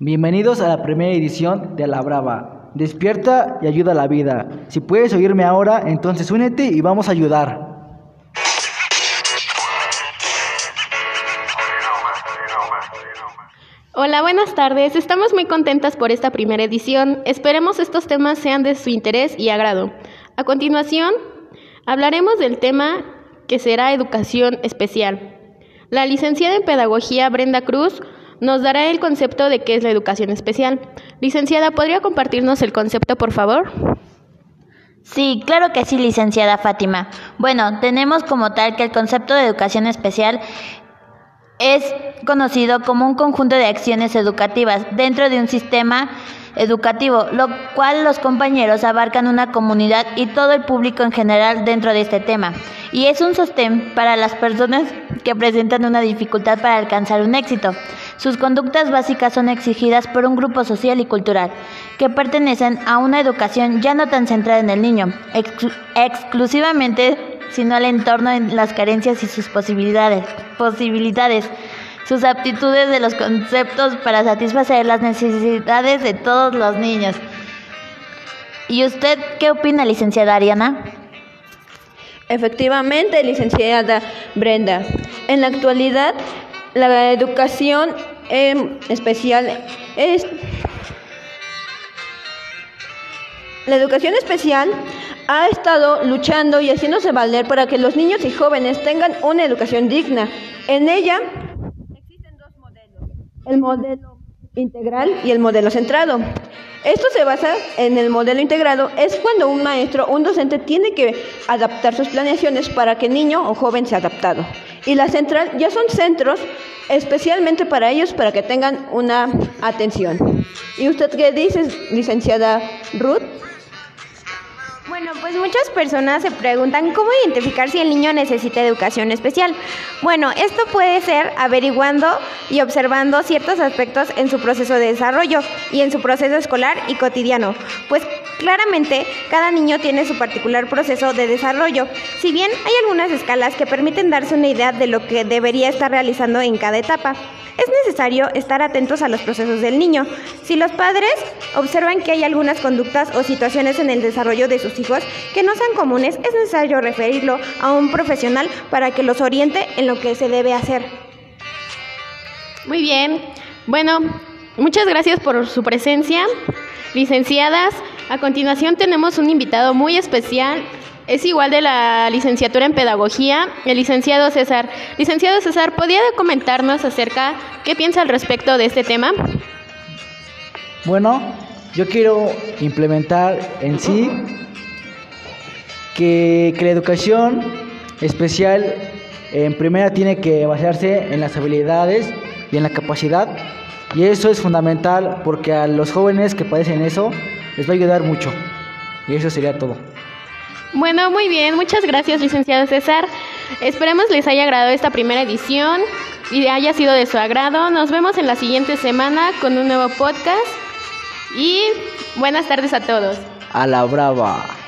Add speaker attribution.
Speaker 1: Bienvenidos a la primera edición de La Brava. Despierta y ayuda a la vida. Si puedes oírme ahora, entonces únete y vamos a ayudar.
Speaker 2: Hola, buenas tardes. Estamos muy contentas por esta primera edición. Esperemos estos temas sean de su interés y agrado. A continuación, hablaremos del tema que será educación especial. La licenciada en Pedagogía Brenda Cruz nos dará el concepto de qué es la educación especial. Licenciada, ¿podría compartirnos el concepto, por favor?
Speaker 3: Sí, claro que sí, licenciada Fátima. Bueno, tenemos como tal que el concepto de educación especial es conocido como un conjunto de acciones educativas dentro de un sistema educativo, lo cual los compañeros abarcan una comunidad y todo el público en general dentro de este tema. Y es un sostén para las personas que presentan una dificultad para alcanzar un éxito. Sus conductas básicas son exigidas por un grupo social y cultural que pertenecen a una educación ya no tan centrada en el niño, exclusivamente sino al entorno en las carencias y sus posibilidades, posibilidades, sus aptitudes de los conceptos para satisfacer las necesidades de todos los niños. ¿Y usted qué opina, licenciada Ariana?
Speaker 4: Efectivamente, licenciada Brenda. En la actualidad, la educación especial es... La educación especial ha estado luchando y haciéndose valer para que los niños y jóvenes tengan una educación digna. En ella el modelo integral y el modelo centrado. Esto se basa en el modelo integrado, es cuando un maestro, un docente tiene que adaptar sus planeaciones para que niño o joven sea adaptado. Y la central ya son centros especialmente para ellos, para que tengan una atención. ¿Y usted qué dice, licenciada Ruth?
Speaker 2: Bueno, pues muchas personas se preguntan cómo identificar si el niño necesita educación especial. Bueno, esto puede ser averiguando y observando ciertos aspectos en su proceso de desarrollo y en su proceso escolar y cotidiano, pues claramente cada niño tiene su particular proceso de desarrollo, si bien hay algunas escalas que permiten darse una idea de lo que debería estar realizando en cada etapa. Es necesario estar atentos a los procesos del niño. Si los padres observan que hay algunas conductas o situaciones en el desarrollo de sus hijos que no sean comunes, es necesario referirlo a un profesional para que los oriente en lo que se debe hacer. Muy bien. Bueno, muchas gracias por su presencia. Licenciadas, a continuación tenemos un invitado muy especial es igual de la licenciatura en pedagogía, el licenciado César. Licenciado César, ¿podría comentarnos acerca qué piensa al respecto de este tema?
Speaker 1: Bueno, yo quiero implementar en sí que, que la educación especial en primera tiene que basarse en las habilidades y en la capacidad y eso es fundamental porque a los jóvenes que padecen eso les va a ayudar mucho y eso sería todo.
Speaker 2: Bueno, muy bien, muchas gracias, licenciado César. Esperemos les haya agradado esta primera edición y haya sido de su agrado. Nos vemos en la siguiente semana con un nuevo podcast y buenas tardes a todos.
Speaker 1: A la brava.